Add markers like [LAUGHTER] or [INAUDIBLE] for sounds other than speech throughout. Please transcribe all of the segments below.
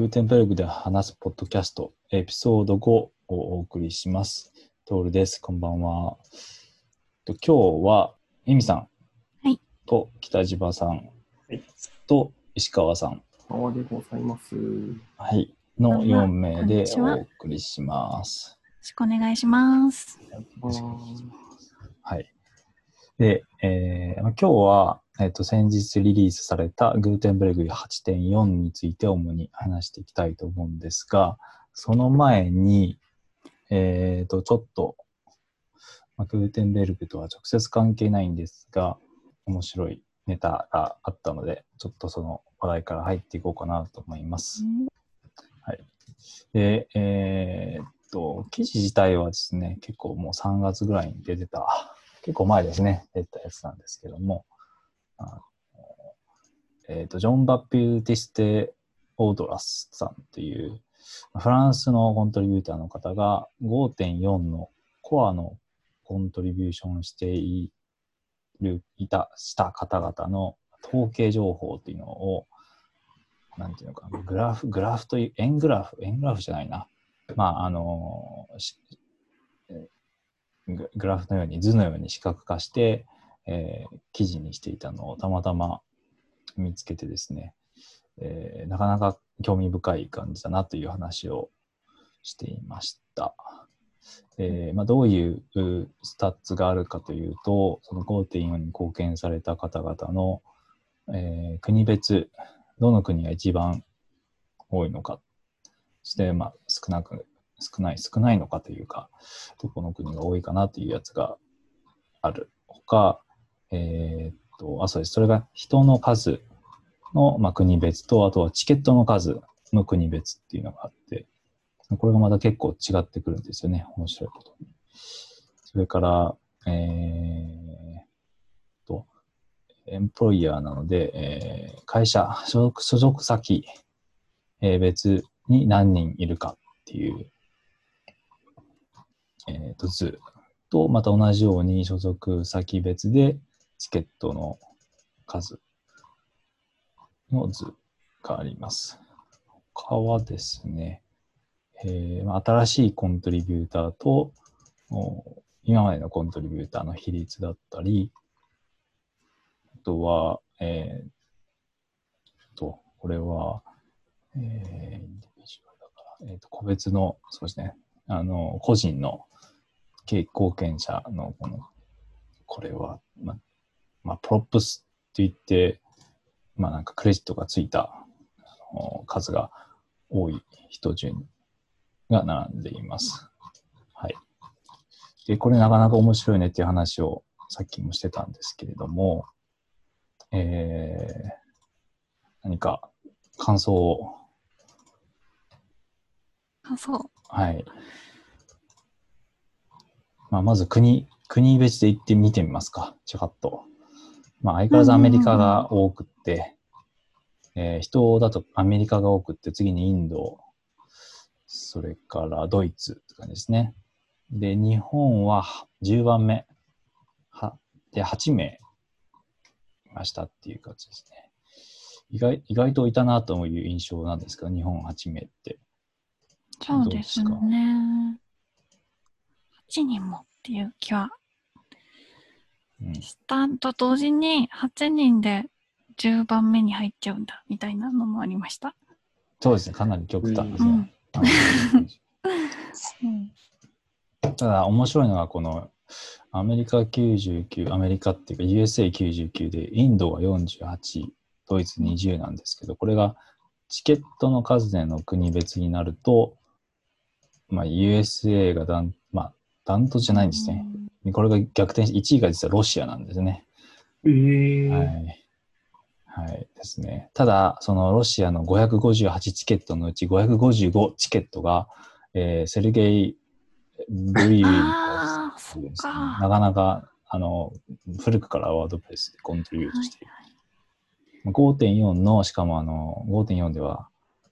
グーテンベルグで話すポッドキャスト、エピソード5をお送りします。トールです。こんばんは。と今日は、ミミさんはいと北島さんはい。と石川さん、川でございます。はい、のこんばんは4名でお送りします。よろしくお願いします。はい。で、えーまあ今日は、えっと先日リリースされたグーテンベルグ8.4について主に話していきたいと思うんですが、その前に、えっ、と、ちょっと、まあ、グーテンベルグとは直接関係ないんですが、面白いネタがあったので、ちょっとその話題から入っていこうかなと思います。はいで、えーっと、記事自体はですね、結構もう3月ぐらいに出てた、結構前ですね、出たやつなんですけども、あのえーと、ジョン・バピューティステ・オードラスさんっていう、フランスのコントリビューターの方が5.4のコアのコントリビューションしている、いた、した方々の統計情報っていうのを、なんていうのか、グラフ、グラフという、円グラフ、円グラフじゃないな。まあ、あのグラフのように、図のように視覚化して、えー記事にしていたのをたまたま見つけてですね、えーなかなか興味深い感じだなという話をしていました。えーまあ、どういうスタッツがあるかというと、その5.4に貢献された方々の、えー国別、どの国が一番多いのか、そして、まあ、少なく、少ない、少ないのかというか、どこの国が多いかなというやつがあるほか、えーっと、あ、そうです。それが人の数の、まあ、国別と、あとはチケットの数の国別っていうのがあって、これがまた結構違ってくるんですよね。面白いことに。それから、えーっと、エンプロイヤーなので、えー会社、所属所属先、えー別に何人いるかっていう、えー、と図と、また同じように所属先別でチケットの数の図があります。他はですね、えー新しいコントリビューターと今までのコントリビューターの比率だったり、あとは、えー、と、これは、えー、 individual だから、えー、と個別の、そうですね、あの、個人の経貢献者のこの、これは、まあ、まあ、 props って言って、まあなんかクレジットがついた数が多い人順が並んでいます。はい。で、これなかなか面白いねっていう話をさっきもしてたんですけれども、えー、何か感想を、あ、そう。はい。まあ、まず国、国別で行ってみてみますか、ちょっと。まあ、相変わらずアメリカが多くって、えー人だとアメリカが多くって、次にインド、それからドイツって感じですね。で、日本は10番目。は、で、8名いましたっていう感じですね。意外、意外といたなという印象なんですけど、日本8名って。そうですね。8人もっていう気はうんしたと同時に8人で10番目に入っちゃうんだみたいなのもありました。そうですね、かなり極端ですね。うん。ただ、面白いのが、このアメリカ99、アメリカっていうか USA99 で、インドが48、ドイツ20なんですけど、これがチケットの数での国別になると、まあ、USA がダン、まあ、ダントツじゃないんですね。これが逆転し、1位が実はロシアなんですね。えー、はい。はいですね。ただ、そのロシアの558チケットのうち555チケットが、えーセルゲイ・ビリュコフ。なかなか、あの、古くから WordPress で contribute している。5.4の、しかもあの、5.4では、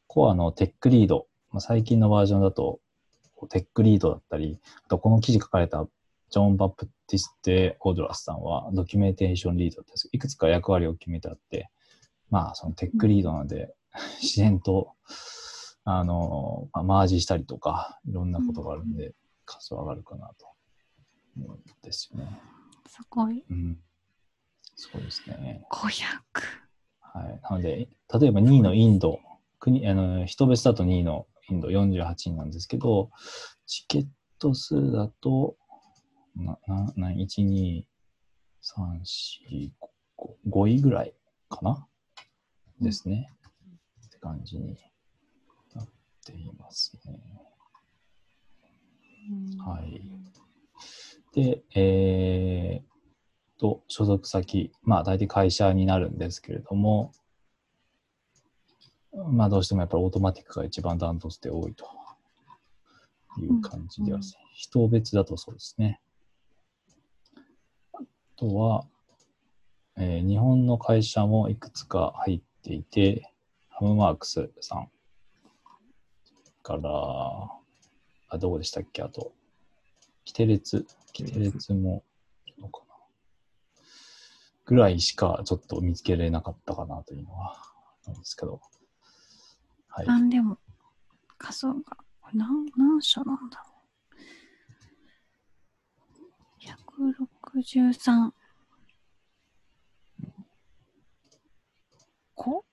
コアの tech lead、まあ、最近のバージョンだと、 tech lead だったり、あとこの記事書かれたジョン・バプティステ・オードラスさんは documentation lead っていくつか役割を決めてあって、まあそのテックリードなので、自然とあの、まあ、マージしたりとか、いろんなことがあるんで、数は上がるかなと思うんですよね。すごい。うん。そうですね。500。はい。なので、例えば2位のインド、国、あの、人別だと2位のインド48人なんですけど、チケット数だと、な、な、な、1、2、3、4、5、5位ぐらいかな？ですね。って感じになっていますね。はい。で、えー、と、所属先、まあ大体会社になるんですけれども、まあどうしてもやっぱりオートマティックが一番ダントツで多いという感じでは、うん人別だとそうですね。あとは、えー日本の会社もいくつか入っていて、ハムマークスさんから、あ、どこでしたっけ？あと、キテレツ、キテレツも、どうかな？ぐらいしかちょっと見つけれなかったかなというのは、なんですけど。はい。なんでも、数が、何、何社なんだろう。163個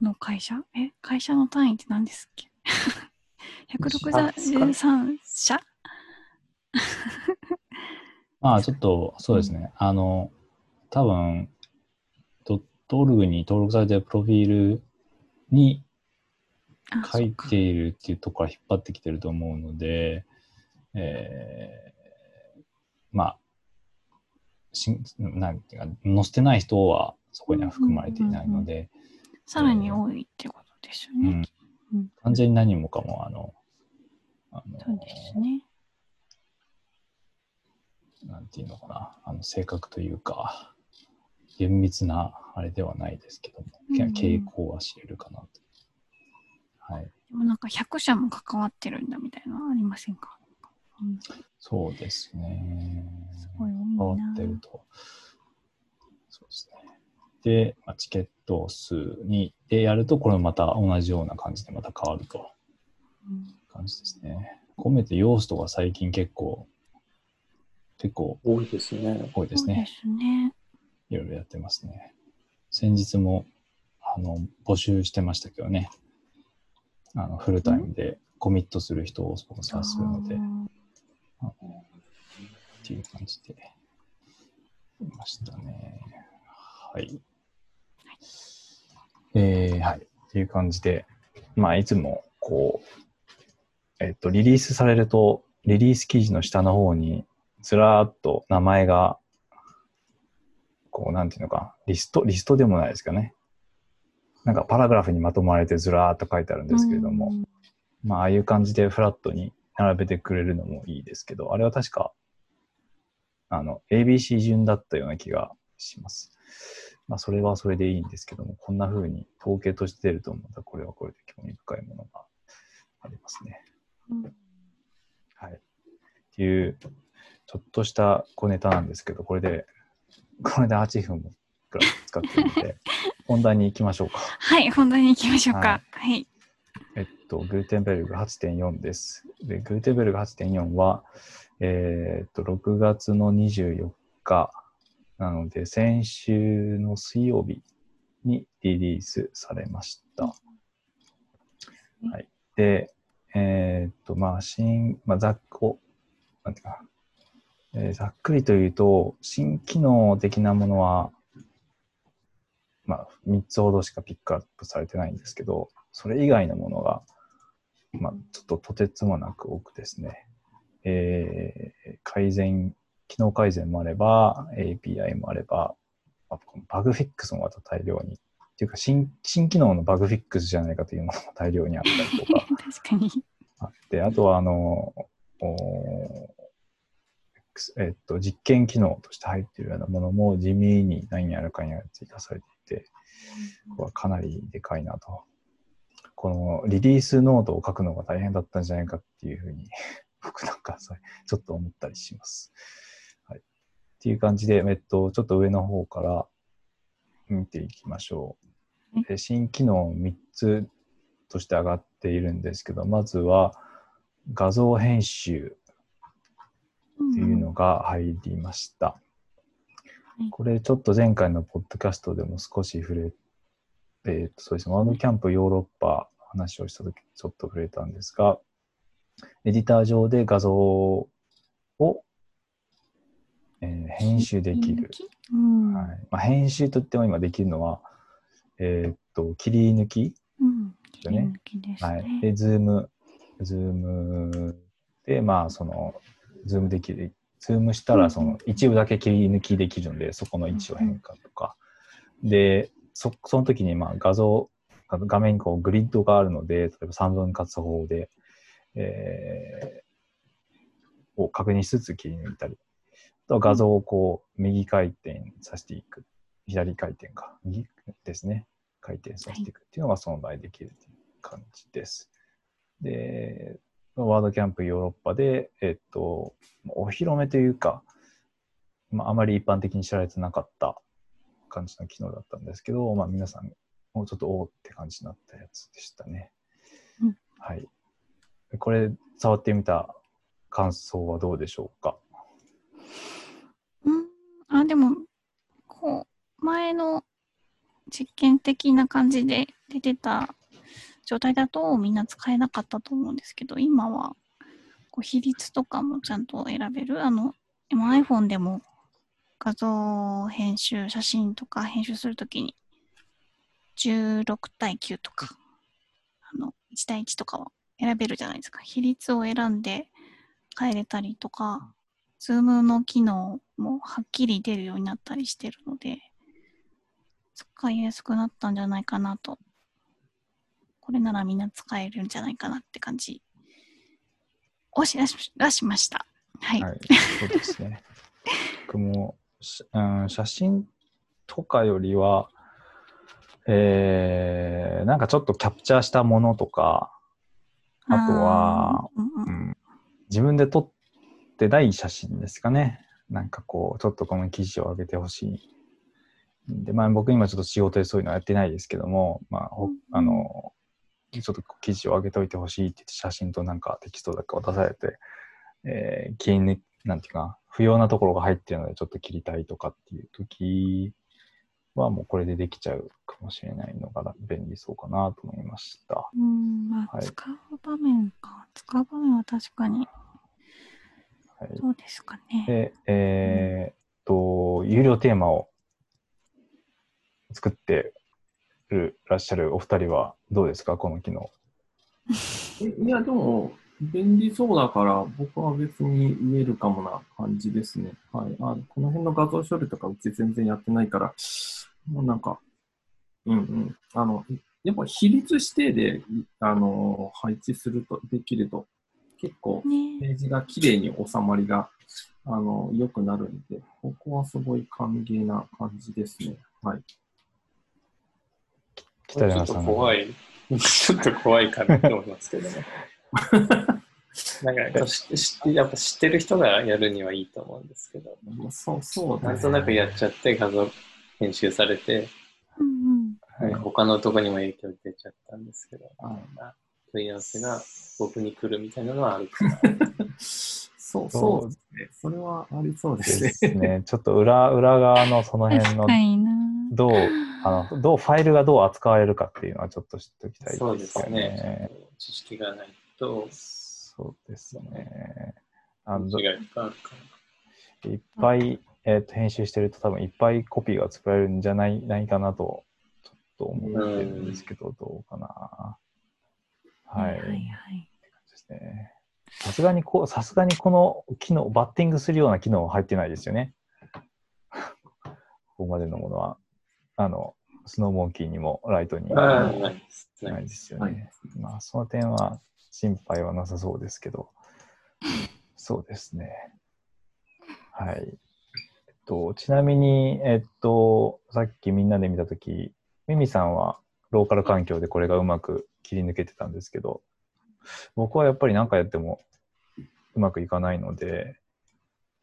の会社？え、会社の単位って何ですっけ [LAUGHS] ?163 社？[LAUGHS] まあ、ちょっと、そうですね。あの、多分、ドットオルグに登録されているプロフィールにあ書いているっていうところから引っ張ってきてると思うので、えー、まあ、しなんていうか、載せてない人はそこには含まれていないので、さらに多いってことですよね。うんうん完全に何もかも、あの、あのそうですね。なんていうのかな、あの正確というか、厳密なあれではないですけども、うんうん傾向は知れるかなと。はい。でもなんか100社も関わってるんだみたいなのありませんか、うん、そうですね。すごい多ってると。そうですね。で、まあ、チケット数に、でやると、これまた同じような感じでまた変わるとうん感じですね。込めて要素が最近結構、結構多いですね。多いですね。いろいろやってますね。先日も、あの、募集してましたけどね。あの、フルタイムでコミットする人をスポンサーするので、あーあのっていう感じで、いましたね。はい。えー、はい。っていう感じで、まあ、いつも、こう、えっと、リリースされると、リリース記事の下の方に、ずらーっと名前が、こう、なんていうのか、リスト、リストでもないですかね。なんかパラグラフにまとまれてずらーっと書いてあるんですけれども、うんまあ、ああいう感じでフラットに並べてくれるのもいいですけど、あれは確か、あの、ABC 順だったような気がします。まあ、それはそれでいいんですけども、こんな風に統計として出ると思ったら、これはこれで興味深いものがありますね。うんはい。っていう、ちょっとした小ネタなんですけど、これで、これで8分もくらい使ってるので、[LAUGHS] 本題に行きましょうか。はい、本題に行きましょうはか。はい。えっと、グーテンベルグ8.4です。で、グーテンベルグ8.4は、えーっと、6月の24日なので、先週の水曜日にリリースされました。うんはい。で、えーっと、まあ、新、まあ、ざっこ、なんていうかな、えーざっくりと言うと、新機能的なものは、まあ、3つほどしかピックアップされてないんですけど、それ以外のものが、まあ、ちょっととてつもなく多くですね、えー改善、機能改善もあれば、API もあれば、バグフィックスもまた大量に、っていうか新、新機能のバグフィックスじゃないかというものも大量にあったりとか [LAUGHS] 確かに。あって、あとは、あの、おえっと、実験機能として入っているようなものも地味に何やらかんやら追加されていて、これはかなりでかいなと。このリリースノートを書くのが大変だったんじゃないかっていうふうに、[LAUGHS] 僕なんかそうちょっと思ったりします。はい。っていう感じで、えっと、ちょっと上の方から見ていきましょう。新機能3つとして上がっているんですけど、まずは画像編集っていうのが入りました。いこれちょっと前回のポッドキャストでも少し触れえーとそうですね、 WordCamp Europe 話をしたときちょっと触れたんですが、エディター上で画像を、えー編集できる。うん。はいまあ、編集といっても今できるのは、えーっと、切り抜き、うん。よね切り抜きですはい、ね。で、ズーム、ズームで、まあ、その、ズームできる、ズームしたら、その、一部だけ切り抜きできるので、そこの位置を変化とか。で、そその時に、まあ、画像、画面にこうグリッドがあるので、例えば3分割法で、えーを確認しつつ切り抜いたり、あとは画像をこう、右回転させていく。左回転か。右ですね。回転させていくっていうのがその場合できるっていう感じです。で、ワードキャンプヨーロッパで、えっと、お披露目というか、まあ、あまり一般的に知られてなかった感じの機能だったんですけど、まあ、皆さん、もうちょっとおーって感じになったやつでしたね。うんはい。これ、触ってみた感想はどうでしょうか？うん。あ、でも、こう、前の実験的な感じで出てた状態だとみんな使えなかったと思うんですけど、今は、こう比率とかもちゃんと選べる。あの、今 iPhone でも画像編集、写真とか編集するときに、16対9とか、あの、1対1とかは選べるじゃないですか。比率を選んで変えれたりとか、ズームの機能もはっきり出るようになったりしてるので、使いやすくなったんじゃないかなと。これならみんな使えるんじゃないかなって感じをしがしました。はい。はい、そうですね。僕も、うん、写真とかよりは、えー、なんかちょっとキャプチャーしたものとか、あとは、うん自分で撮ってない写真ですかね。なんかこう、ちょっとこの記事を上げてほしい。で、まあ僕今ちょっと仕事でそういうのはやってないですけども、まあ、あの、ちょっと記事を上げておいてほしいって言って写真となんかテキストだけ渡されて、えー、切り抜なんていうか、不要なところが入ってるのでちょっと切りたいとかっていう時はもうこれでできちゃうかもしれないのが便利そうかなと思いました。うん、まあ、はい使う場面か。使う場面は確かに、はい、どうですかね。で、えーっと、有料テーマを作ってるらっしゃるお二人はどうですか？この機能。え [LAUGHS] いや、でも、便利そうだから、僕は別に見えるかもな感じですね。はい。あこの辺の画像処理とかうち全然やってないから、もうなんか、うんうん。あの、やっぱ比率指定で、あの、配置すると、できると、結構、ねページが綺麗に収まりが、あの、良くなるんで、ここはすごい歓迎な感じですね。はい。北ちょっと。怖い。[LAUGHS] ちょっと怖いかなと思いますけどね。[LAUGHS] なんかし知って、やっぱ知ってる人がやるにはいいと思うんですけど、まあそう、そうなんとなくやっちゃって画像編集されて、うんうん。はい他のとこにも影響出ちゃったんですけど、はいみたいな問い合わせが僕に来るみたいなのはあるかな。そう、そうですね。それはありそうでですね。すね。ちょっと裏裏側のその辺の。どう、あの、どうファイルがどう扱われるかっていうのはちょっと知っておきたいそうですすねね。。知識がないと、そうですね。あの違いがあるかいっぱい、えーと編集してると多分いっぱいコピーが作られるんじゃないないかなと、ちょっと思ってるんですけど、どうかな。はい。はいはい。ですね。さすがにこう、さすがにこの機能、バッティングするような機能は入ってないですよね。[LAUGHS] ここまでのものは。あの、スノーモンキーにもライトにな。ああ、ないですね。ないですよはいね。まあ、その点は心配はなさそうですけど、そうですね。はい。えっと、ちなみに、えっと、さっきみんなで見たとき、ミミさんはローカル環境でこれがうまく切り抜けてたんですけど、僕はやっぱり何回やってもうまくいかないので、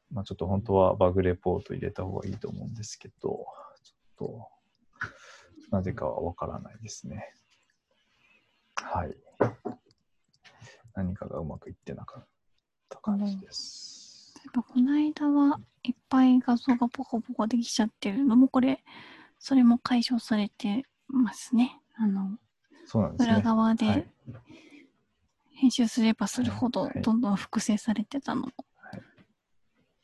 まあ、ちょっと本当はバグレポート入れた方がいいと思うんですけど、ちょっと、なぜかはわからないですね。はい。何かがうまくいってなかった感じです。やっぱこの間はいっぱい画像がポコポコできちゃってるのもこれ、それも解消されてますね。あの、そうなんですね。裏側はいで編集すればするほどはいどんどん複製されてたのも、はい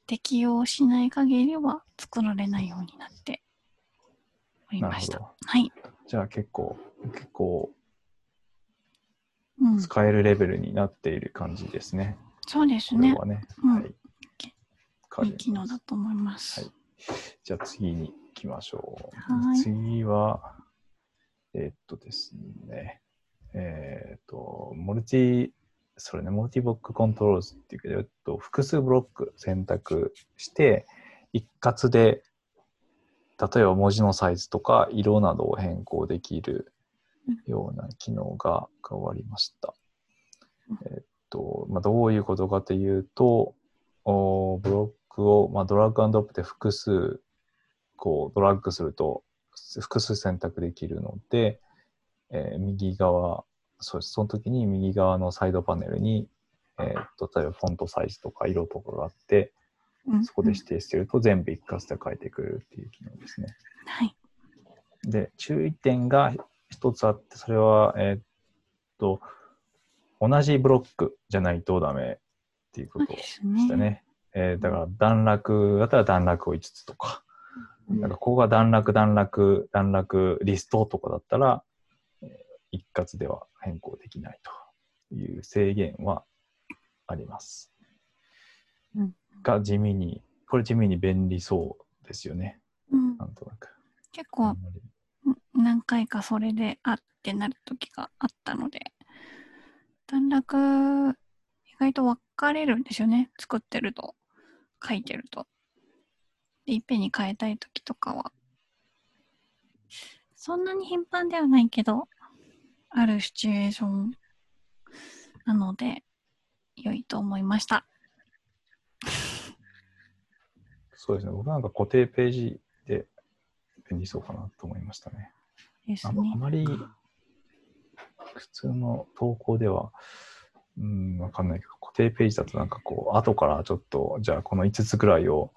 適用しない限りは作られないようになっておりました。はい。じゃあ結構、結構うん、使えるレベルになっている感じですね。そうですね。はね。うんはい。いい機能だと思います。はいじゃあ次に行きましょう。はい次は、えーっとですね、えーっと、 multi、それね、 multi block controls っていうけど、えっと、複数ブロック選択して、一括で、例えば文字のサイズとか色などを変更できる [LAUGHS] ような機能が加わりました。うんえっと、まあ、どういうことかというと、おブロックを、まあ、ドラッグアンドロップで複数こうドラッグすると複数選択できるので、えー右側そその時に右側のサイドパネルに、えーっと例えばフォントサイズとか色とかがあってうんそこで指定してると全部一括で書いてくれるっていう機能ですね。はい。で、注意点が一つあって、それは、えーっと、同じブロックじゃないとダメっていうことでしたね。えーだから段落だったら段落を5つとか、うんなんかここが段落、段落、段落リストとかだったら、えー一括では変更できないという制限はあります。うんが地味に、これ地味に便利そうですよね。うんなんとなく。結構何回かそれであってなる時があったので、段落、意外と分かれるんですよね。作ってると、書いてると。でいっぺんに変えたい時とかは。そんなに頻繁ではないけど、あるシチュエーションなので、良いと思いました。そうですね。僕なんか固定ページで便利そうかなと思いましたね。ですああね。まり普通の投稿では、うん、わかんないけど、固定ページだとなんかこう、後からちょっと、じゃあこの5つぐらいを、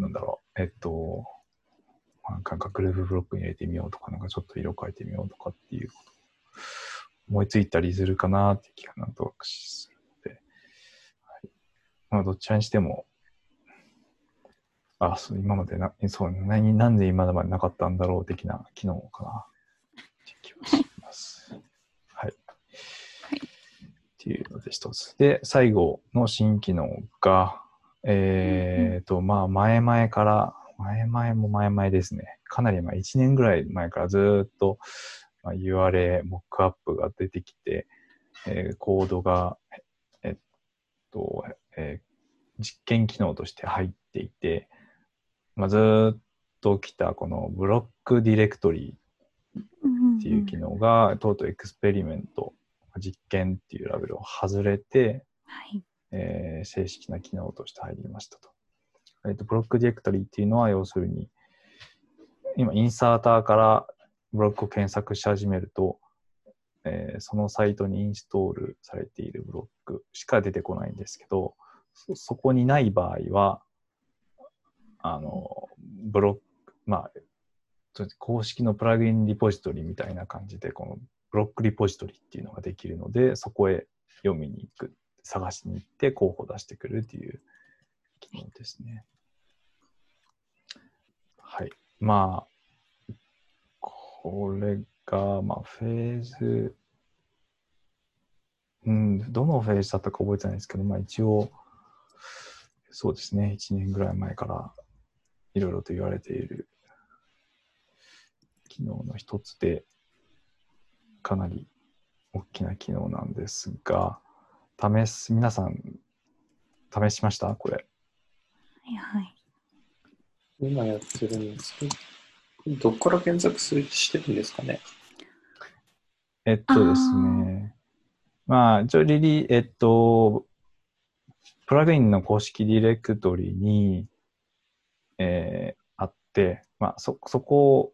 なんだろう、えっと、まあなんかグループブロックに入れてみようとか、なんかちょっと色変えてみようとかっていうこと思いついたりするかなって気がなんとなくするので、はい、まあどちらにしても、あ、そう今までな、そう、何、なんで今までなかったんだろう的な機能かな気はします。[LAUGHS] はい。っていうので一つ。で、最後の新機能が、えっ、と、まあ、前々から、前々も前々ですね。かなり前、1年ぐらい前からずーっと、まあ、URL、モックアップが出てきて、えーコードが、えっと、えー実験機能として入っていて、まあ、ずーっと来たこの block directory っていう機能が、とうとう experiment、実験っていうラベルを外れて、はい。えー正式な機能として入りましたと。えっと、 block directory っていうのは、要するに、今、 inserter からブロックを検索し始めると、えーそのサイトにインストールされているブロックしか出てこないんですけど、そそこにない場合は、あの、ブロック、まあ、公式のプラグインリポジトリみたいな感じで、このブロックリポジトリっていうのができるので、そこへ読みに行く、探しに行って候補を出してくるっていう機能ですね。はい。まあ、これが、まあ、フェーズ、うん、どのフェーズだったか覚えてないですけど、まあ一応、そうですね、1年ぐらい前からいろいろと言われている機能の一つで、かなり大きな機能なんですが、試す、皆さん、試しました？これ。はいはい。今やってるんですけど、どこから検索するしてるんですかね？えっとですね。まあ、一応リリー、えっと、プラグインの公式ディレクトリに、えーあって、まあ、そ、そこ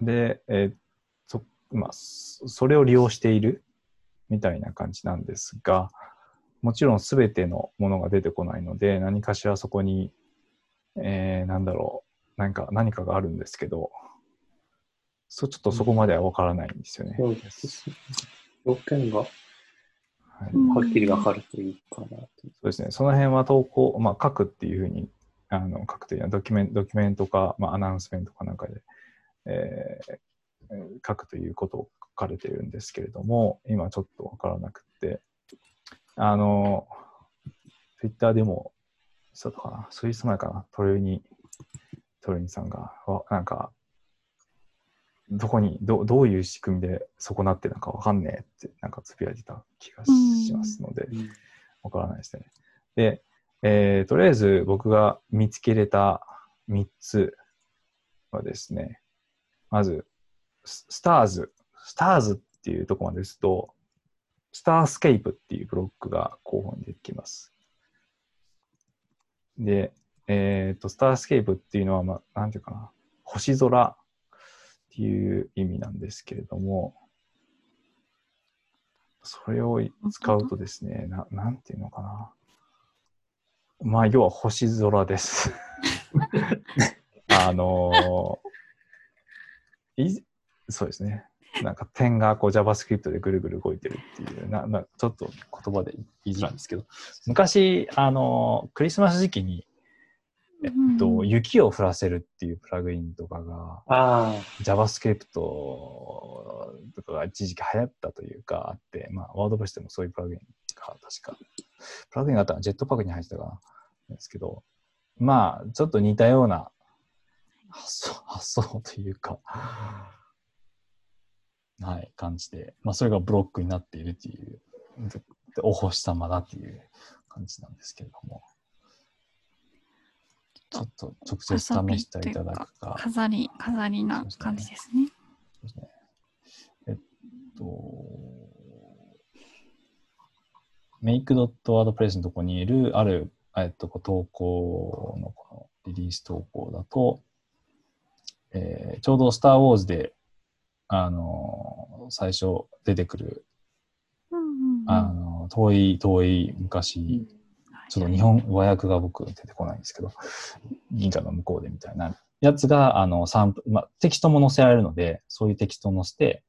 で、えーそ、まあ、そそれを利用しているみたいな感じなんですが、もちろん全てのものが出てこないので、何かしらそこに、えー、なんだろう、なんか何かがあるんですけど、そうちょっとそこまでは分からないんですよね。そうですね。要件が？はっきり分かるといいかなと。そうですね。その辺は投稿、まあ、書くっていうふうに、あの書くというのはドキュメンドキュメントか、まあ、アナウンスメントかなんかで、えーえー書くということを書かれているんですけれども、今ちょっとわからなくて、あの、ツイッターでも、そうだったかな、数日前かな、トレに、トレニさんが、わなんか、どこにど、どういう仕組みでそうなってるのかわかんねえって、なんかつぶやいてた気がしますので、わからないですね。で、えーとりあえず僕が見つけれた3つはですね、まず、スターズ。スターズっていうとこまでですと、スタースケープっていうブロックが候補に出てきます。で、えっ、と、スタースケープっていうのは、まあ、なんていうかな、星空っていう意味なんですけれども、それを使うとですね、ななんていうのかな。まあ、要は星空です。あのーいそうですね。なんか点がこう JavaScript でぐるぐる動いてるっていう、ななちょっと言葉で言いづらいんですけど、昔、あのークリスマス時期に、えっと、うん。雪を降らせるっていうプラグインとかが、あ JavaScript とかが一時期流行ったというかあって、まあ、ワードプレスでもそういうプラグインが確か、プラグインがあったのはジェットパックに入ってたかな、ですけど、まあ、ちょっと似たような発想、発想というか、はい、感じで、まあ、それがブロックになっているという、でお星様だっていう感じなんですけれども、ちょっと直接試していただくか。飾り、飾りな感じですね。そうですね。えっと、make.wordpress のとこにいる、ある、えっと、投稿のこのリリース投稿だと、えーちょうどスター・ウォーズで、あの、最初出てくる、うんうんうんあの、遠い、遠い昔、ちょっと日本和訳が僕出てこないんですけど、銀河の向こうでみたいなやつが、あの、サンプル、まあ、テキストも載せられるので、そういうテキストを載せて、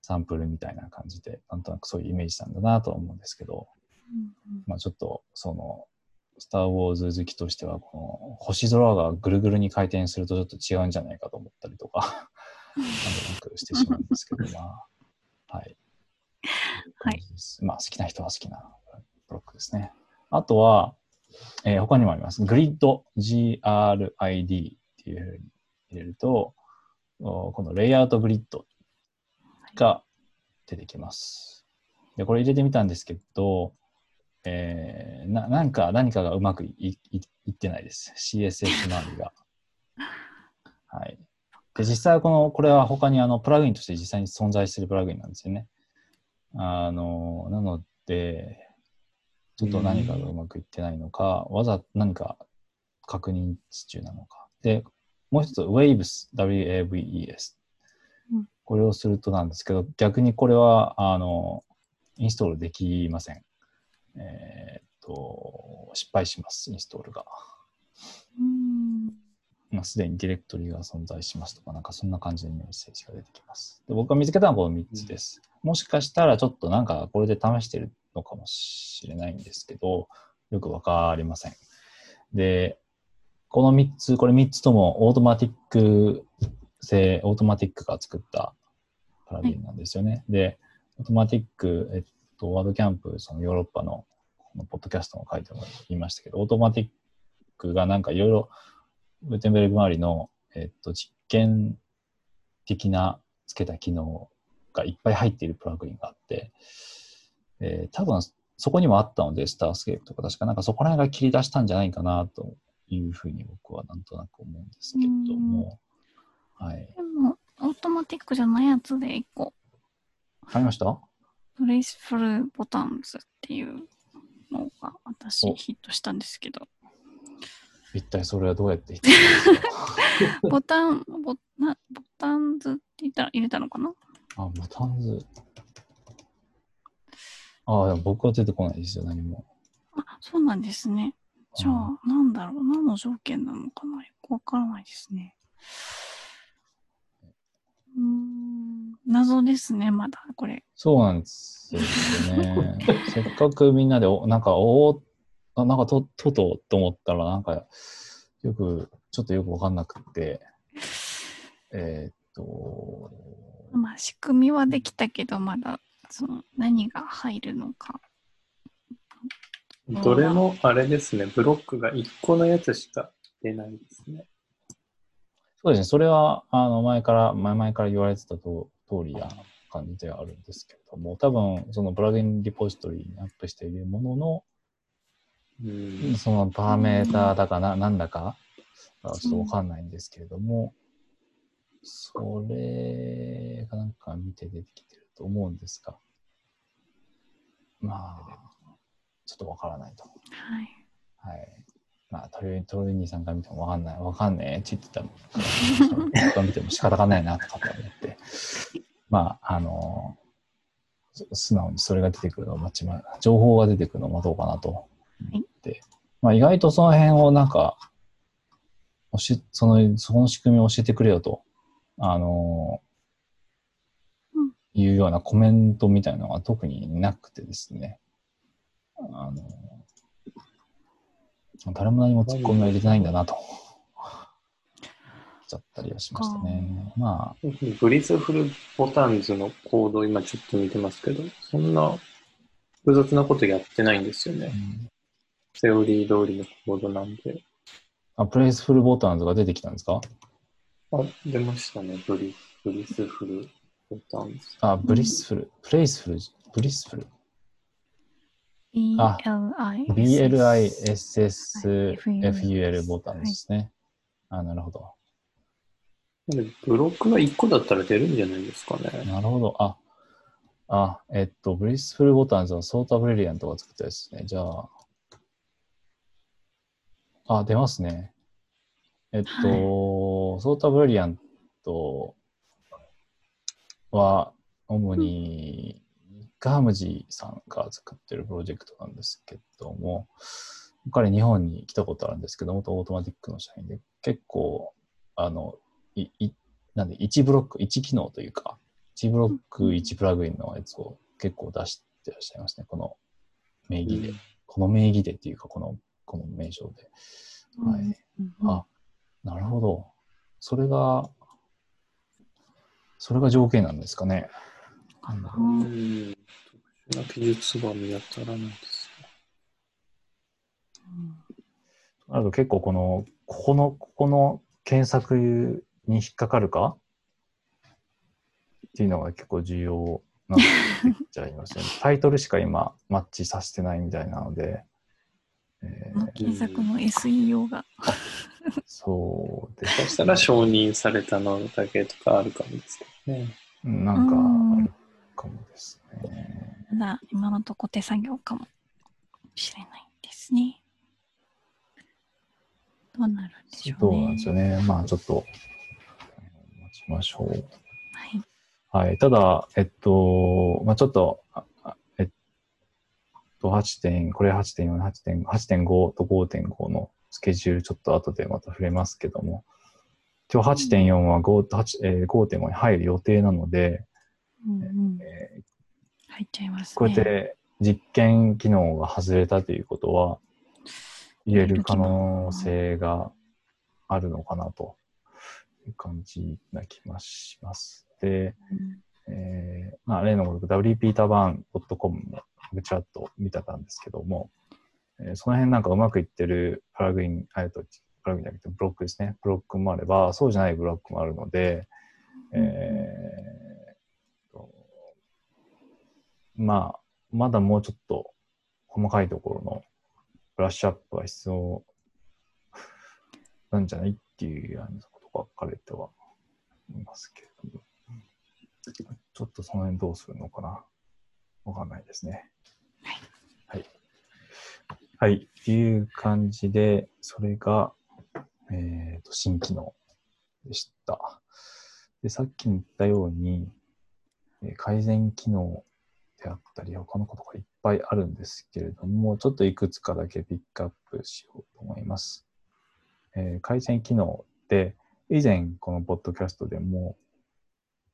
サンプルみたいな感じで、なんとなくそういうイメージなんだなとは思うんですけど、うんまあちょっと、その、スター・ウォーズ好きとしては、この星空がぐるぐるに回転するとちょっと違うんじゃないかと思ったりとか、[LAUGHS] なんとなくしてしまうんですけど、まあ、はい。はい。まあ、好きな人は好きなブロックですね。あとは、えー他にもあります。グリッド、GRID っていうふうに入れると、おこのレイアウトグリッドが出てきます。で、これ入れてみたんですけど、えーななんか、何かがうまくいいいいってないです。CSS 周りが。[LAUGHS] はい。で、実際はこの、これは他にあの、プラグインとして実際に存在しているプラグインなんですよね。あの、なので、ちょっと何かがうまくいってないのか、わざ何か確認中なのか。で、もう一つ、Waves、W-A-V-E-S うん。これをするとなんですけど、逆にこれは、あの、インストールできません。えーっと、失敗します、インストールが。うんまあ、すでにディレクトリが存在しますとか、なんかそんな感じのメッセージが出てきます。で僕が見つけたのはこの3つです。もしかしたらちょっとなんかこれで試してるのかもしれないんですけど、よくわかりません。で、この3つ、これ3つともオートマティック製、オートマティックが作ったプラグインなんですよね。で、オートマティック、えっと、ワードキャンプ、そのヨーロッパのこのポッドキャストの書いても言いましたけど、オートマティックがなんかいろいろグーテンベルグ周りの、えっと、実験的なつけた機能がいっぱい入っているプラグインがあって、えー多分そこにもあったので、スタースケープとか確かなんかそこら辺が切り出したんじゃないかなというふうに僕はなんとなく思うんですけれども、はい。でも、オートマティックじゃないやつで一個、ありました？プレイスフルボタンズっていうのが私おヒットしたんですけど、一体それはどうやってボタン、ボなボタンズって言ったら入れたのかな？あ、ボタンズ。あ、でも僕は出てこないですよ、何も。あ、そうなんですね。じゃあ、なんだろう。何の条件なのかなよくわからないですね。うーん、謎ですね、まだ、これ。そうなんですよね。[LAUGHS] せっかくみんなでお、なんか、おーあなんかと、ととと思ったら、なんか、よく、ちょっとよくわかんなくって、えーっと、まあ、仕組みはできたけど、まだ、その、何が入るのか。どれもあれですね、ブロックが1個のやつしか出ないですね。そうですね、それは、あの、前から、前々から言われてたと通りな感じではあるんですけれども、多分、そのプラグインリポジトリにアップしているものの、うん。そのパラメーターだかな、なんだか、あちょっとわかんないんですけれども、それがなんか見て出てきてると思うんですが、まあ、ちょっとわからないと。はい。はい。まあ、トレトレーニーさんから見てもわかんない、わかんねえ。って言ってたら、[LAUGHS] 僕が見ても仕方がないなとかって思って、まあ、あの、す素直にそれが出てくるのを待ちま、情報が出てくるのを待とうかなと思って、まあ、意外とその辺をなんか、おしその、その仕組みを教えてくれよと、あの、うんいうようなコメントみたいなのが特になくてですね、あの、誰も何も突っ込みは入れてないんだなと、ちゃったりはしましたね。まあ、ブリズフルボタンズのコード今ちょっと見てますけど、そんな複雑なことやってないんですよね。うんセオリー通りのコードなんで。あ、プレイスフルボタンズが出てきたんですか？あ、出ましたね。ブリ Blissful。あ、 Blissful、プレイスフル、 Blissful。BLISSFUL ボタンですね。あ、なるほど。ブロックが1個だったら出るんじゃないですかね。なるほど。あ、あ、えっと、 Blissful Buttons は Sorta Brilliant が作ったやつですね。じゃあ、あ、出ますね。えっと、ソータブリリアントは、主に、ガームジさんが作ってるプロジェクトなんですけども、彼日本に来たことあるんですけど、元オートマティックの社員で、結構、あの、い、い、なんで、1ブロック、1機能というか、1ブロック、1プラグインのやつを結構出してらっしゃいますね。この名義で。この名義でっていうか、この、この名称で。はい。あ、なるほど。それが、それが条件なんですかね。なんだろううん。特殊な記述が見当たらないですあと結構この、ここの、ここの検索に引っかかるか？っていうのが結構重要なってきちゃいますよね。[LAUGHS] タイトルしか今マッチさせてないみたいなので、えー検索の SEO が。[LAUGHS] そうでね。そしたら承認されたのだけとかあるかもですけどね。なんかあるかもですね。まだ今のとこ手作業かもしれないですね。どうなるんでしょうね。そうなんですよね。まあちょっと、待ちましょう。はい。はい。ただ、えっと、まあちょっと、えっと、8点、これ8.4、8.5 8.5と5.5のスケジュールちょっと後でまた触れますけども、今日8.4は5 8えー5.5に入る予定なので、うんうん、えー入っちゃいますね。こうやって実験機能が外れたということは、入れる可能性があるのかなという感じな気がします。で、うんえーまあ、例のごとく wpeterban.com もちらっと見たんですけども、えーその辺なんかうまくいってるプラグイン、えっと、プラグインじゃなくてブロックですね。ブロックもあれば、そうじゃないブロックもあるので、えーとまあ、まだもうちょっと細かいところのブラッシュアップが必要なんじゃないっていうようなことが書かれてはいますけれども。ちょっとその辺どうするのかなわかんないですね。はい。はい。っていう感じで、それが、えっ、と、新機能でした。で、さっきも言ったように、え改善機能であったり、他のことがいっぱいあるんですけれども、ちょっといくつかだけピックアップしようと思います。えー改善機能で、以前このポッドキャストでも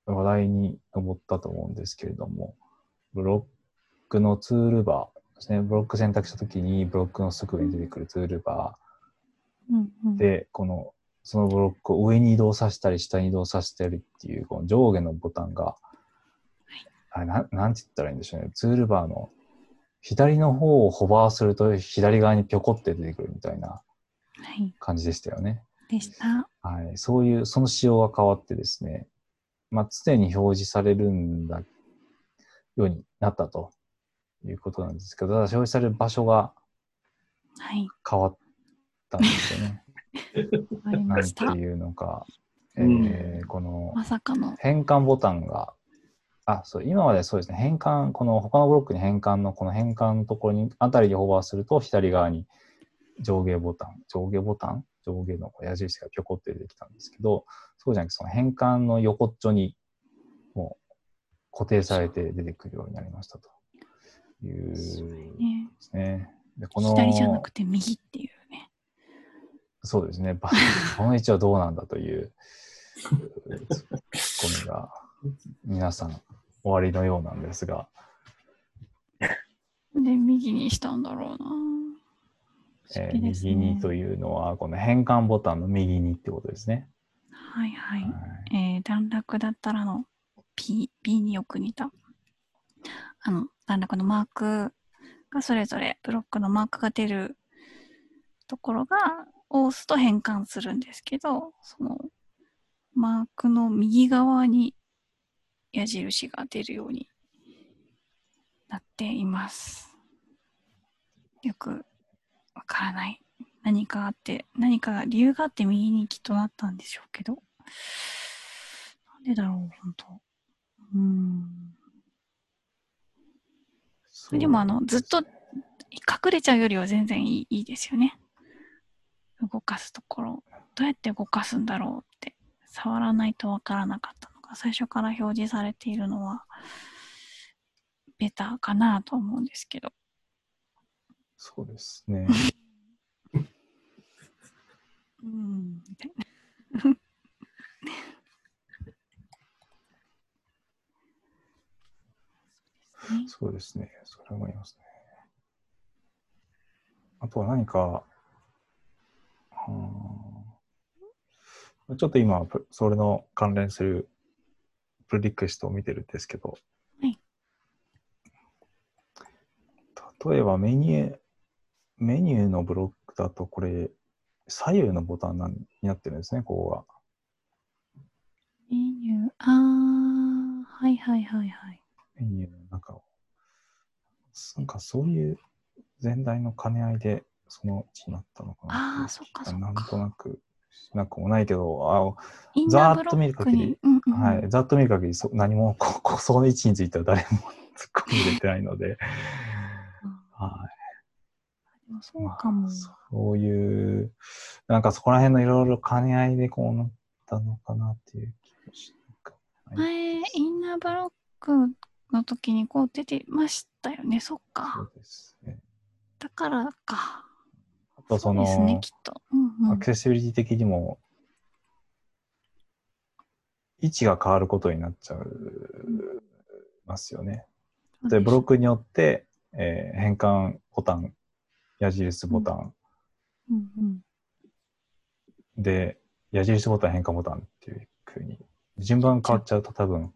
話題に上ったと思うんですけれども、ブロックのツールバーですね。ブロック選択したときに、ブロックのすぐ上に出てくるツールバうんうんーで、この、そのブロックを上に移動させたり、下に移動させたりっていう、この上下のボタンが、あれなん、なんて言ったらいいんでしょうね。ツールバーの左の方をホバーすると左側にぴょこって出てくるみたいなはい。感じでしたよね。でした。はい。そういう、その仕様が変わってですね、まあ、常に表示されるんだ、ようになったということなんですけど、ただ表示される場所がはい。変わったんですよね。[LAUGHS] ありなてた。いうのか、えうんーこのまさかの。変換ボタンが、あ、そう、今までそうですね、変換、この他のブロックに変換の、この変換のところに、あたりにホバーすると、左側に上下ボタン、上下ボタン？上下の矢印がぴょこって出てきたんですけど、そうじゃなくて、その変換の横っちょに、もう固定されて出てくるようになりましたというですね、ね。でこの左じゃなくて右っていうね。そうですね。ばこの位置はどうなんだというツッコミが皆さん終わりのようなんですが、で、右にしたんだろうな。えーね右にというのはこの変換ボタンの右にってことですね。はいはい。はいえー、段落だったらの P、P によく似た。あの、段落のマークがそれぞれブロックのマークが出るところが押すと変換するんですけど、そのマークの右側に矢印が出るようになっています。よくわからない。何かあって、何か理由があって右にきっとなったんでしょうけど。なんでだろう、本当。うん。そうでもあの、ずっと隠れちゃうよりは全然いいいいですよね。動かすところ。どうやって動かすんだろうって、触らないとわからなかったのが、最初から表示されているのは、ベターかなと思うんですけど。そうですね。うん。みたいなそうですねそうですね。それは思いますね。あとは何か、うんちょっと今、プそれの関連するプレディクエストを見てるんですけど、はい例えばメニュー、メニューのブロックだとこれ、左右のボタンなんになってるんですね、ここが。メニュー、あー、はいはいはいはい。メニューの中を。なんかそういう全体の兼ね合いでその位置になったのかな。あーそっかそっかなんとなく、なくもないけど、インざナーっと見る限り、うんうんあはい、ざっと見る限りそ何もこ [LAUGHS] こ、その位置については誰も [LAUGHS] 突っ込んでれてないので、はい。まあうかも。そういう、なんかそこら辺のいろいろ兼ね合いでこうなったのかなっていう気がしなくもない前、インナーブロックの時にこう出てましたよね。そっそか。うですね。だからか。あとその、ですね、きっと。うんうんアクセシビリティ的にも、位置が変わることになっちゃうますよね。で、ブロックによって、えー変換ボタン、矢印ボタンうんうんで、矢印ボタン、変換ボタンっていうふうに、順番変わっちゃうと多分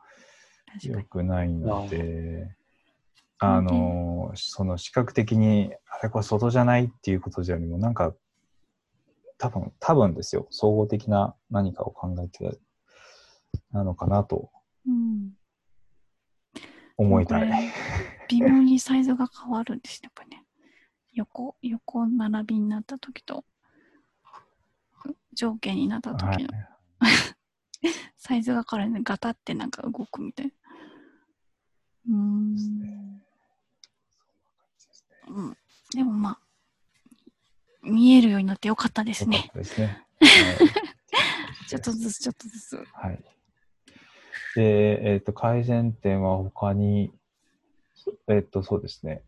良。くないので、あの、その視覚的に、あれこれ外じゃないっていうことじゃよりも、なんか、多分、多分ですよ、総合的な何かを考えてなのかなとうん、思いたい。微妙にサイズが変わるんですね、やっぱりね。横、横並びになった時と、上下になったはい時の。[LAUGHS] サイズが変わるね。ガタってなんか動くみたいな。うーん。うん、でもまあ、見えるようになってよかったですねですね。[LAUGHS] ちょっとずつちょっとずつ。はい。はい。で、えっ、と、改善点は他に、えっ、と、そうですね。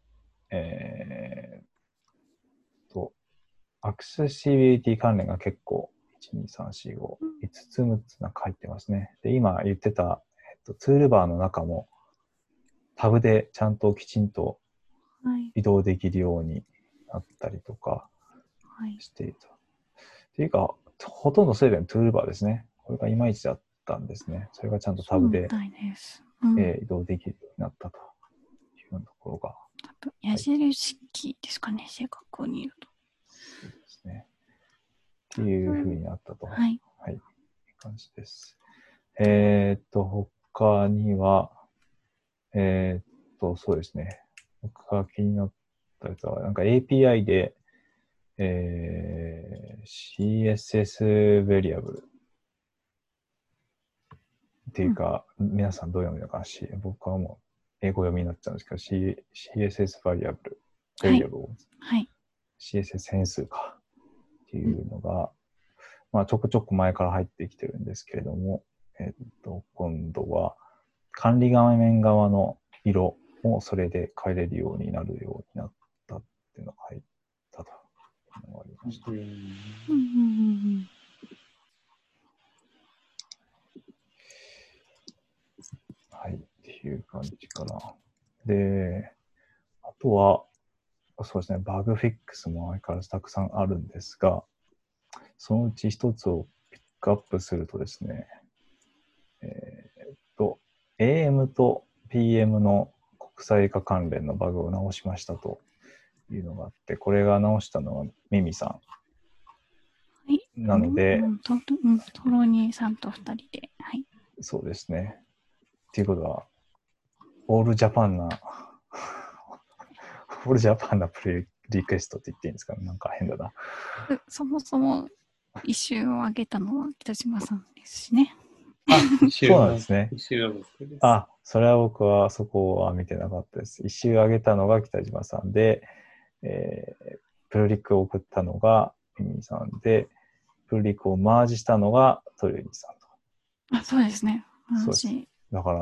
えー、と、アクセシビリティ関連が結構、1、2、3、4、5、5つ、6つなんか入ってますね。で、今言ってた、えっ、と、ツールバーの中も、タブでちゃんときちんとはい。移動できるようになったりとかはい。していた。っていうか、ほとんどすべてのツールバーですね。これがいまいちだったんですね。それがちゃんとタブでそうん。えー移動できるようになったというようなところが多分矢印キーですかね、正確に言うと。そうですね。っていうふうになったと。はい。はい。いう感じです。えーっと、他には、えーっと、そうですね。僕が気になったやつは、なんか API で、えー CSS variable。っていうか、皆さんどう読むのかな？し、僕はもう英語読みになっちゃうんですけど、C、CSS variable、variable、はい。CSS 変数か。っていうのが、まあちょくちょく前から入ってきてるんですけれども、えっと、今度は管理画面側の色もそれで変えれるようになるようになったっていうのが入ったというのがありました。はい、っていう感じかな。で、あとは、そうですね、バグフィックスも相変わらずたくさんあるんですが、そのうち一つをピックアップするとですね、AM と PM の国際化関連のバグを直しましたというのがあって、これが直したのはミミさはい。んなので、うん、トロニーさんと二人で。はい。そうですね。っていうことは、オールジャパンな、[LAUGHS] オールジャパンなプレリクエストって言っていいんですかなんか変だな。でそもそも一周を上げたのは北島さんですしね。あ、一周そうなんですね。一周は僕です。あ、それは僕はそこは見てなかったです。一周上げたのが北島さんで、えープルリクを送ったのがミミさんで、プルリクをマージしたのがトリュニさんと。あ、そうですね。そうです私、だから、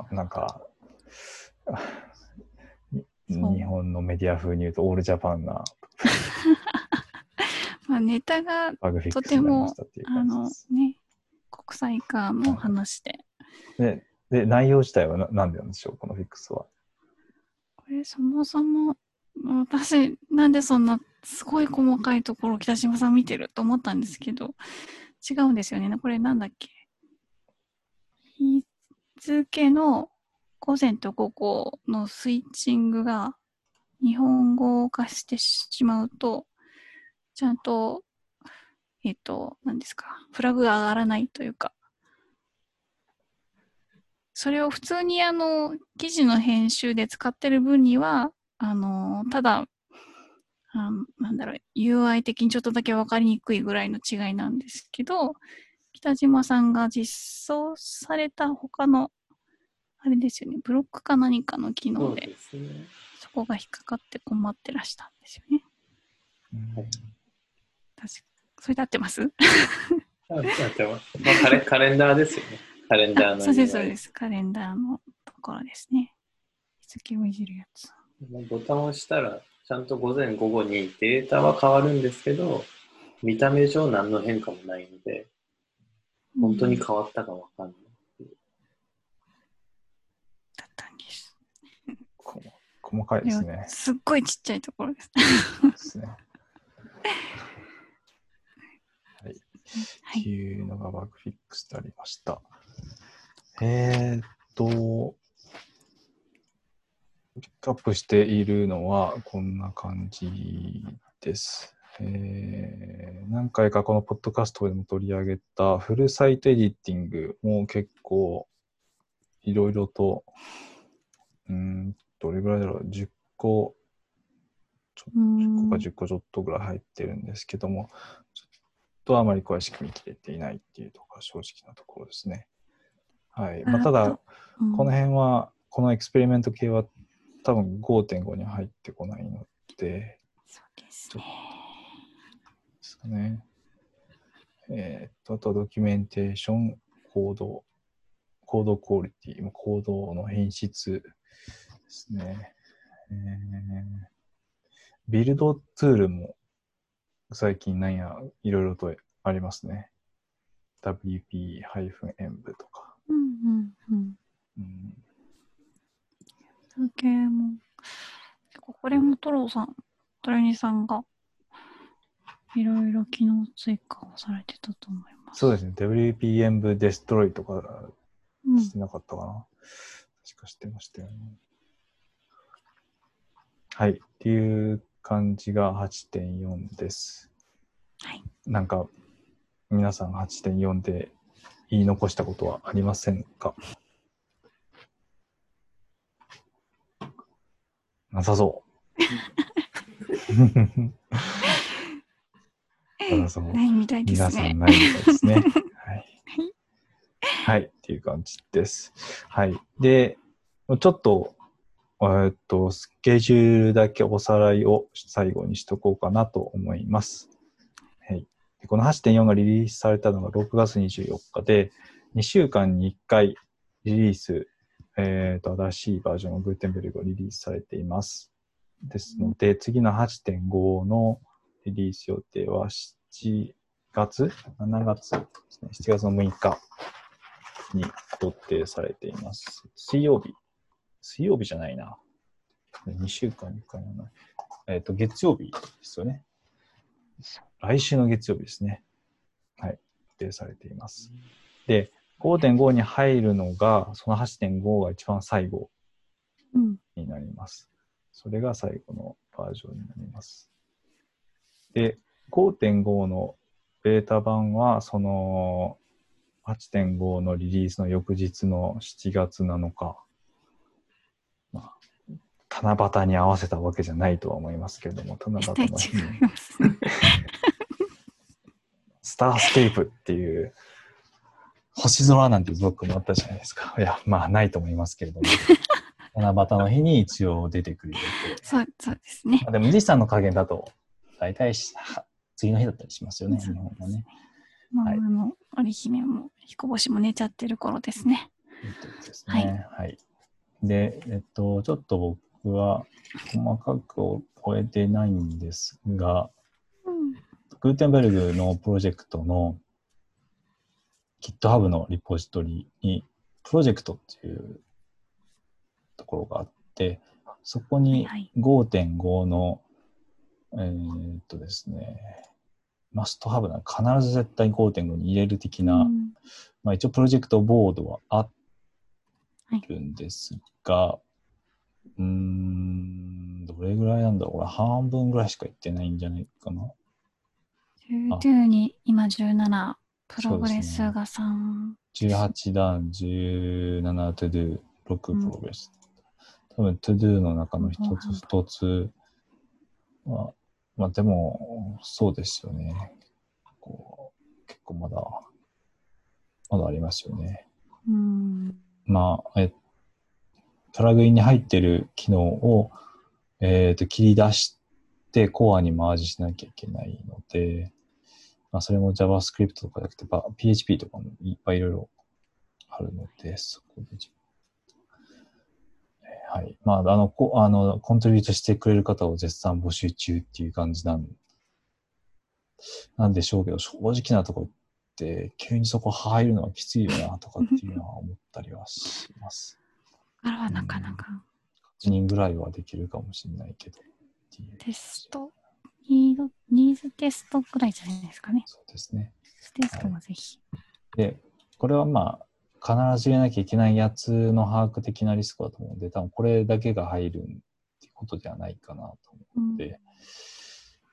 ま、なんか、日本のメディア風に言うとオールジャパンなまあ、ネタが、バグフィックスになりましたっていうあの。ね、国際化の話で。でで、内容自体はななんでなんでしょう、このフィックスは。これ、そもそも、私、なんでそんなすごい細かいところ北島さん見てると思ったんですけど、違うんですよね。これなんだっけ？日付の午前と午後のスイッチングが日本語化してしまうと、ちゃんと、えっ、と、何ですか、フラグが上がらないというか、それを普通にあの、記事の編集で使ってる分には、あの、ただ、あのなんだろう、UI 的にちょっとだけ分かりにくいぐらいの違いなんですけど、北島さんが実装された他の、あれですよね、ブロックか何かの機能で、そね。そこが引っかかって困ってらしたんですよね。うん確かそれで合ってます？あやってます。まあ、カレカレンダーですよね。カレンダーの。そうです、そうです。カレンダーのところですね。日付をいじるやつ。ボタンを押したら、ちゃんと午前午後にデータは変わるんですけど、見た目上何の変化もないので、本当に変わったかわかんない。だったんです。こ細かいですね。すっごいちっちゃいところです。ですね。っていうのがバグフィックスでありました。えーっと、ピックアップしているのはこんな感じです。えー何回かこのポッドキャストでも取り上げたフルサイトエディティングも結構いろいろと、うん、どれぐらいだろう、10個、ちょう10個か10個ちょっとぐらい入ってるんですけども、とあまり詳しく見切れていないっていうところが正直なところですね。はい。まあ、ただ、うんこの辺は、このエクスペリメント系は多分5.5に入ってこないので、そうですね。ですかね。えーっと、あとはドキュメンテーション、コード、コードクオリティ、コードの品質ですね。えービルドツールも最近なんや、いろいろとありますね。WP-env とか。うんうんうん。うん風景も、結構これもトロさん、トレニさんが、いろいろ機能追加をされてたと思います。そうですね。WP-env デストロイとかうんしてなかったかな。確かしてましたよね。はい。っていう感じが8.4です。はい。なんか、皆さん8.4で言い残したことはありませんか？なさそう。[LAUGHS] なさそう。ないみたいですね皆さん。ないみたいですね。はい。はい、っていう感じです。はい。で、ちょっと、えっと、スケジュールだけおさらいを最後にしとこうかなと思います。はい。この8.4がリリースされたのが6月24日で、2週間に1回リリース、えーっと、新しいバージョンのグーテンベルグがリリースされています。ですので、次の8.5のリリース予定は7月 ?7 月ですね。7月の6日に予定されています。水曜日水曜日じゃないな。2週間に1回もない。えっ、と、月曜日ですよね。来週の月曜日ですね。はい。予定されています。で、5.5に入るのが、その8.5が一番最後うん。になります。それが最後のバージョンになります。で、5.5のベータ版は、その8.5のリリースの翌日の7月7日、まあ、七夕に合わせたわけじゃないとは思いますけれども、七夕の日に。スタースケープっていう、星空なんていうブロックもあったじゃないですか。いや、まあ、ないと思いますけれども。七夕の日に一応出てくる。そう、そうですね。まあでも、富士山の加減だと、大体次の日だったりしますよね、日本はね。まあ、はいあの、織姫も彦星も寝ちゃってる頃ですね。いいですね。はい。で、えっと、ちょっと僕は細かく終えてないんですが、うん。グーテンベルグのプロジェクトの GitHub のリポジトリに、プロジェクトっていうところがあって、そこにはい5.5の、えーっとですね、マストハブな、必ず絶対5.5に入れる的な、うんまあ一応プロジェクトボードはあはいるんですが、うーん、どれぐらいなんだろうこれ半分ぐらいしか言ってないんじゃないかな。12に今17、プログレスが3、18段、17 to do、6プログレス。多分 to do の中の一つ一つは、まあでも、そうですよね。こう結構まだ、まだありますよね。うん。まあ、え、プラグインに入ってる機能を、えっ、と、切り出して、コアにマージしなきゃいけないので、まあ、それも JavaScript とかじゃなくて、ば PHP とかもいっぱいいろいろあるので、そこで、えーはい。まあ、あの、こあの、コントリビュートしてくれる方を絶賛募集中っていう感じなんなんでしょうけど、正直なところ、急にそこ入るのはきついよなとかっていうのは思ったりはします。あれはなかなか1人ぐらいはできるかもしれないけど。テスト、ニード、ニーズテストくらいじゃないですかね。そうですね。テストもぜひ。で、これはまあ、必ず入れなきゃいけないやつの把握的なリスクだと思うので、多分これだけが入るっていうことではないかなと思うんって、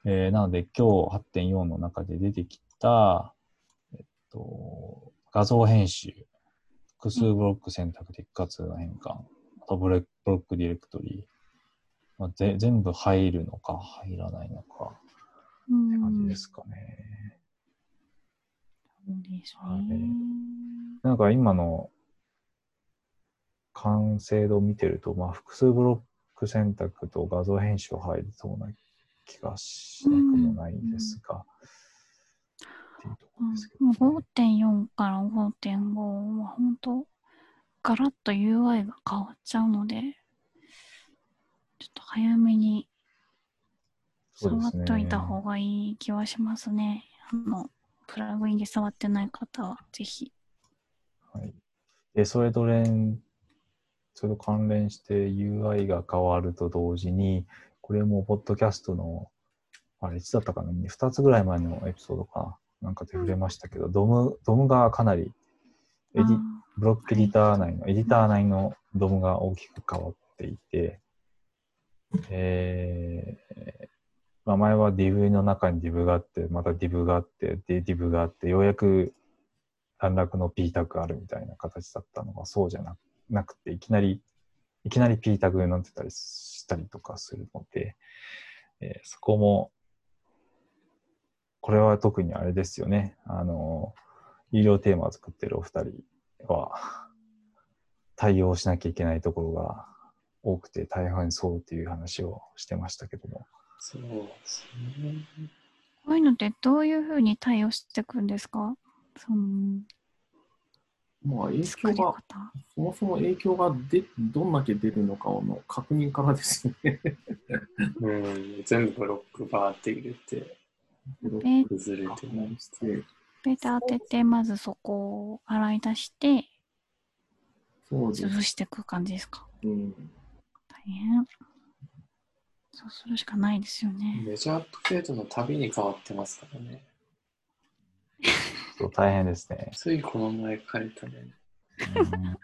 えーなので今日8.4の中で出てきた、と、画像編集、複数ブロック選択的かつの変換、あとブレブロックディレクトリー、まあ、ぜ全部入るのか入らないのかうんって感じですかね。そうでね。なんか今の完成度を見てると、まあ、複数ブロック選択と画像編集は入りそうな気がしなくもないんですが、うとこですけど、もう5.4から5.5は本当ガラッと UI が変わっちゃうので、ちょっと早めに触っといた方がいい気はしますね。あの、プラグインで触ってない方はぜひ。はい。で、それと連、それと関連して UI が変わると同時に、これもポッドキャストの、あれ、いつだったかな、2つぐらい前のエピソードかな、なんかで触れましたけど、 DOM、DOM がかなり、エディ、ブロックエディター内の、エディター内の DOM が大きく変わっていて、えーまあ、前は div の中に div があって、また div があって、で div があって、ようやく短絡の p タグあるみたいな形だったのがそうじゃななくて、いきなり、いきなり p タグになってたりしたりとかするので、えーそこも、これは特にあれですよね。あの、有料テーマを作ってるお二人は、対応しなきゃいけないところが多くて大変そうっていう話をしてましたけども。そうですね。こういうのってどういうふうに対応していくんですか？そのまあ、影響が、方。そもそも影響がでどんだけ出るのかの確認からですよね。うん、全部ブロックバーって入れて、ベータ当てて、まずそこを洗い出して、そうです。潰していく感じですか？うん。大変。そうするしかないですよね。メジャーアップデートのたびに変わってますからね。[LAUGHS] そう大変ですね。ついこの前書いたね。うん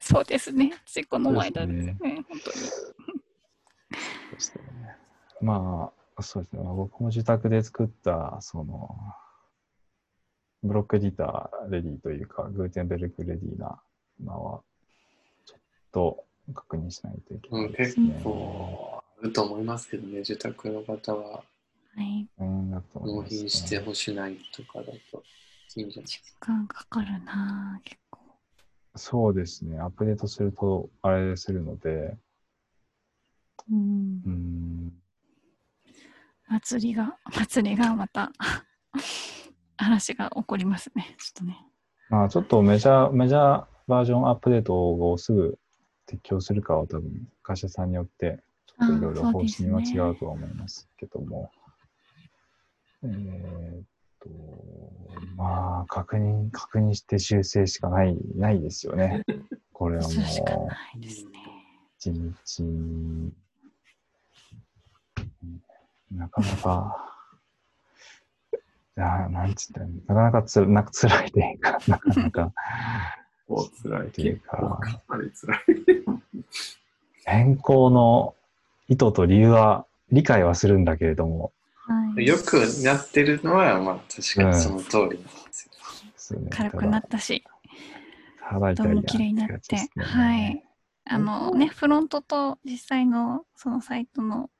そうですね。ついこの前だそうねですね。本当に。そうですね。まあ、そうですね。まあ僕も受託で作った、その、ブロックエディター ready というか、グーテンベルク ready なのは、ちょっと確認しないといけう、なんいです結ね。構あると思いますけどね、受託の方ははい。納品してほしないとかだといいんじゃないです時間かかるなぁ結構。そうですね。アップデートすると、あれするので、うんう。ん、祭りが、祭りがまた、[LAUGHS] 話が起こりますね。ちょっとね。まあちょっとメジャー、メジャーバージョンアップデートをすぐ適用するかは多分会社さんによってちょっといろいろ方針は違うとは思いますけども。えーっと、まあ確認、確認して修正しかない、ないですよね。これはも [LAUGHS] そうしかうないですね。地道に、なかなか、いやなんつったらなかなかつなんか辛いというか、なかなか。こう辛い。っていうかかなり辛い。変更の意図と理由は理解はするんだけれども、はい。よくなってるのは、まあ確かにその通りなんですよ。ですね軽くなったし、どんどん綺麗になって、はい。あのね、フロントと実際のそのサイトの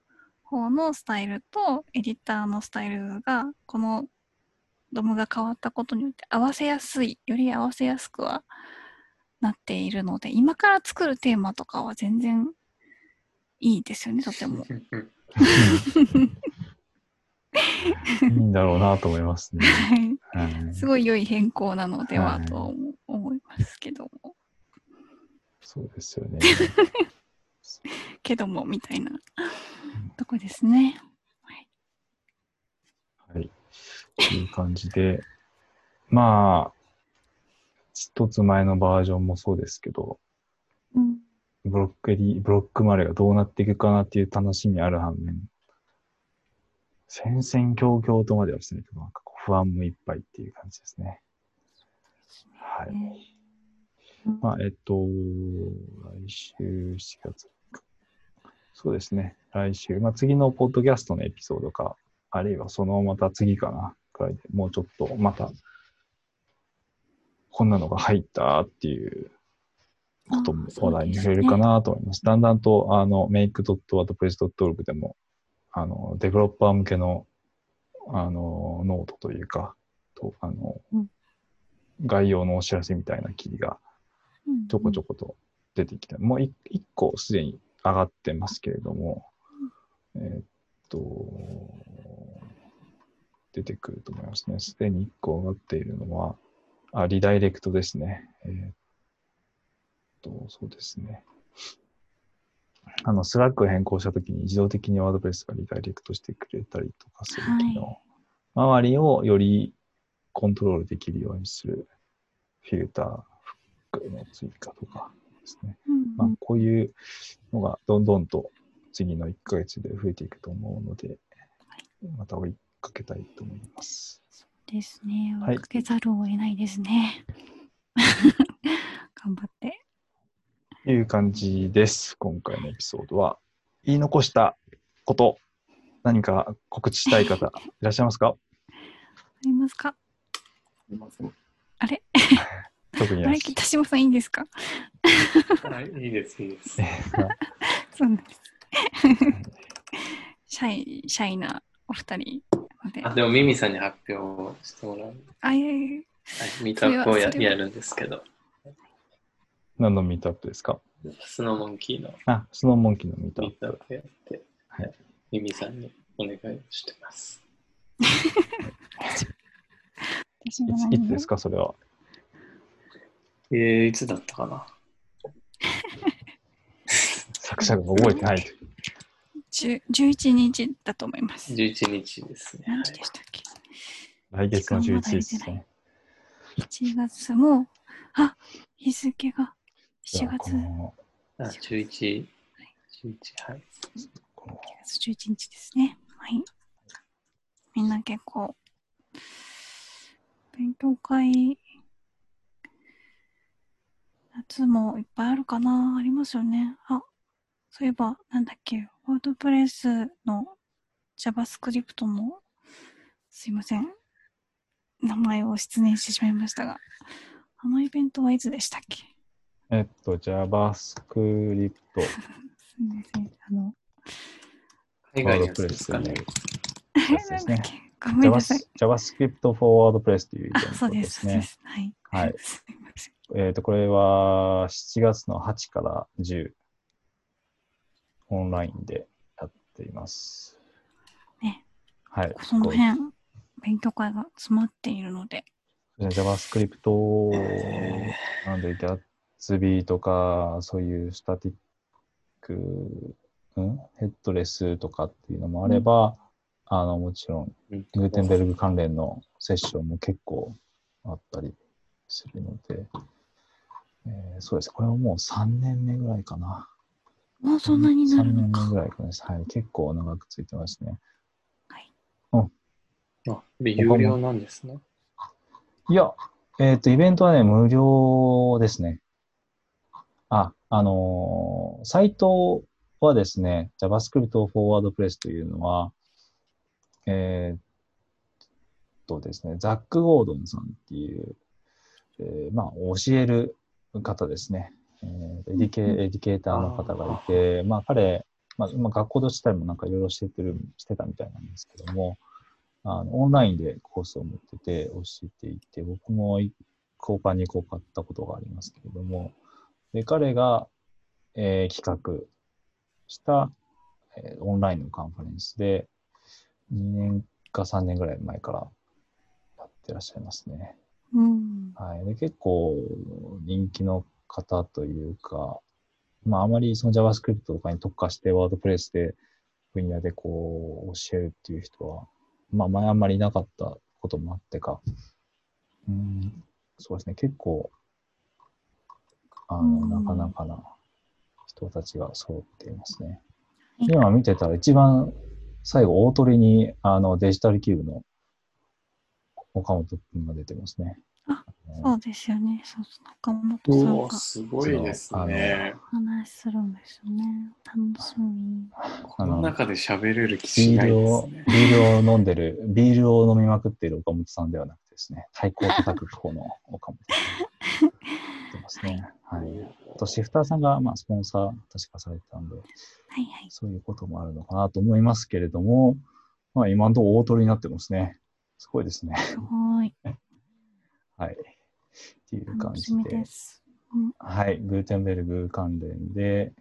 方のスタイルとエディターのスタイルが、このドムが変わったことによって合わせやすい、より合わせやすくはなっているので、今から作るテーマとかは全然いいですよね、とても。いいんだろうなと思いますね。はいはいすごい良い変更なのでははいと思いますけども、そうですよね。[LAUGHS] けどもみたいなとこですね。はい。という感じで、[LAUGHS] まあ、一つ前のバージョンもそうですけど、うん、ブロックエリ、ブロックマレーがどうなっていくかなっていう楽しみある反面、戦々恐々とまではしないけど、なんか不安もいっぱいっていう感じですね。はい。うんまあ、えっと、来週7月。そうですね。来週。まあ、次のポッドキャストのエピソードか、あるいはそのまた次かな、くらいでもうちょっとまた、こんなのが入ったっていうことも話題に触れるかなと思います。だんだんと、あの、make.wordpress.org でも、あの、デベロッパー向けの、あの、ノートというか、と、あの、うん概要のお知らせみたいな記事がちょこちょこと出てきて、もう一一個すでに上がってますけれども、えーっと、出てくると思いますね。すでに1個上がっているのは、あ、リダイレクトですね。えーっと、そうですね。あの、スラッグを変更したときに自動的にワードプレスがリダイレクトしてくれたりとかする機能。は周りをよりコントロールできるようにするフィルター、フックの追加とかですね。うんまあ、こういうのがどんどんと次の1ヶ月で増えていくと思うので、また追いかけたいと思います。ですね。はい追いかけざるを得ないですね。[LAUGHS] 頑張って。という感じです。今回のエピソードは。言い残したこと、何か告知したい方 [LAUGHS] いらっしゃいますか？ありますか？あれ？[LAUGHS] 特にない北島さんいいんですか？はい、いいです、いいです。[LAUGHS] そうなんです。シャイ、シャイなお二人。あでも、ミミさんに発表してもらう。あ、いえいえはい、ミートアップをややるんですけど、何のミートアップですか？スノーモンキーのあ、スノーモンキーのミートアップ。ミートアップやって、はいミミさんにお願いをしてます。い [LAUGHS] ついつですか、それは？えー、いつだったかな？[LAUGHS] 作者が覚えてないという。10 11日だと思います。?11 日ですね。何時でしたっけ、来月の11日ですね。?1 月も、あ、日付が7じゃあこ月、のあ、11、11、はい。この月11日ですね。はい。みんな結構、勉強会、夏もいっぱいあるかなありますよね。あ、そういえば、なんだっけ、ワードプレスの JavaScript の、すいません。名前を失念してしまいましたが、あのイベントはいつでしたっけ？えっと、JavaScript [LAUGHS] すみません。あの、海外のやつですかね。だっけ？ごめんなさい。JavaScript for WordPress というイベントですすね。そうです。はい。はい。[LAUGHS] えっと、これは7月の8から10、オンラインでやっています。ね。はい。その辺、勉強会が詰まっているので、JavaScript へなんで、Gatsby とか、そういうスタティック、うん？ヘッドレスとかっていうのもあれば、あの、もちろん、うんグーテンベルグ関連のセッションも結構あったりするので、えーそうです。これはもう3年目ぐらいかな。もうそんなになる3年目のか。ぐらいかな。はい。結構長くついてますね。あ、で有料なんですね。いや、えっ、と、イベントはね、無料ですね。あ、あのーサイトはですね、JavaScript for WordPress というのは、えーっとですね、ザック・ゴードンさんっていう、えーまあ、教える方ですね。えーエデュケ educator の方がいて、まあ、彼、まあ、今学校としたりもなんかいろいろしててる、してたみたいなんですけども、あの、オンラインでコースを持ってて教えていて、僕も交換に行こうかったことがありますけれども、で、彼が、えー企画した、えーオンラインのカンファレンスで、2年か3年ぐらい前からやってらっしゃいますね。うん。はい。で、結構人気の方というか、まあ、あまりその JavaScript とかに特化して WordPress で分野でこう教えるっていう人は、まあ、前あんまりいなかったこともあってか、うん、そうですね、結構、あの、うんなかなかな人たちが揃っていますね。はい今見てたら一番最後、大鳥にあのデジタルキューブの岡本君が出てますね。あのそうですよね。そうそう。中本さんがすごいですね。お話しするんですよね。楽しみ。この中で喋れる気しないビールを、ですね。ビールを飲んでる、ビールを飲みまくっている岡本さんではなくてですね、太鼓を叩く方の岡本さん [LAUGHS] が出てますね。はい。あと、シフターさんが、まあ、スポンサー、確かされてたんで、はいはい。そういうこともあるのかなと思いますけれども、まあ、今のところ大鳥になってますね。すごいですね。すごい。[LAUGHS] はい。っていう感じで。です。うんはい、グーテンベルグ関連で、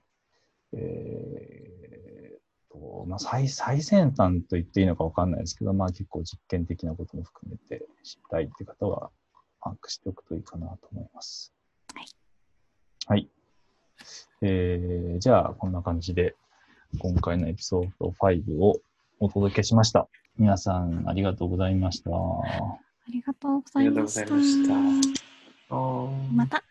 えーっと、まあ最、最先端と言っていいのかわかんないですけど、まあ結構実験的なことも含めて知りたいって方は、把握しておくといいかなと思います。はい。はい。えー、じゃあ、こんな感じで、今回のエピソード5をお届けしました。皆さん、ありがとうございました。ありがとうございました。ありがとうございましたあーまた。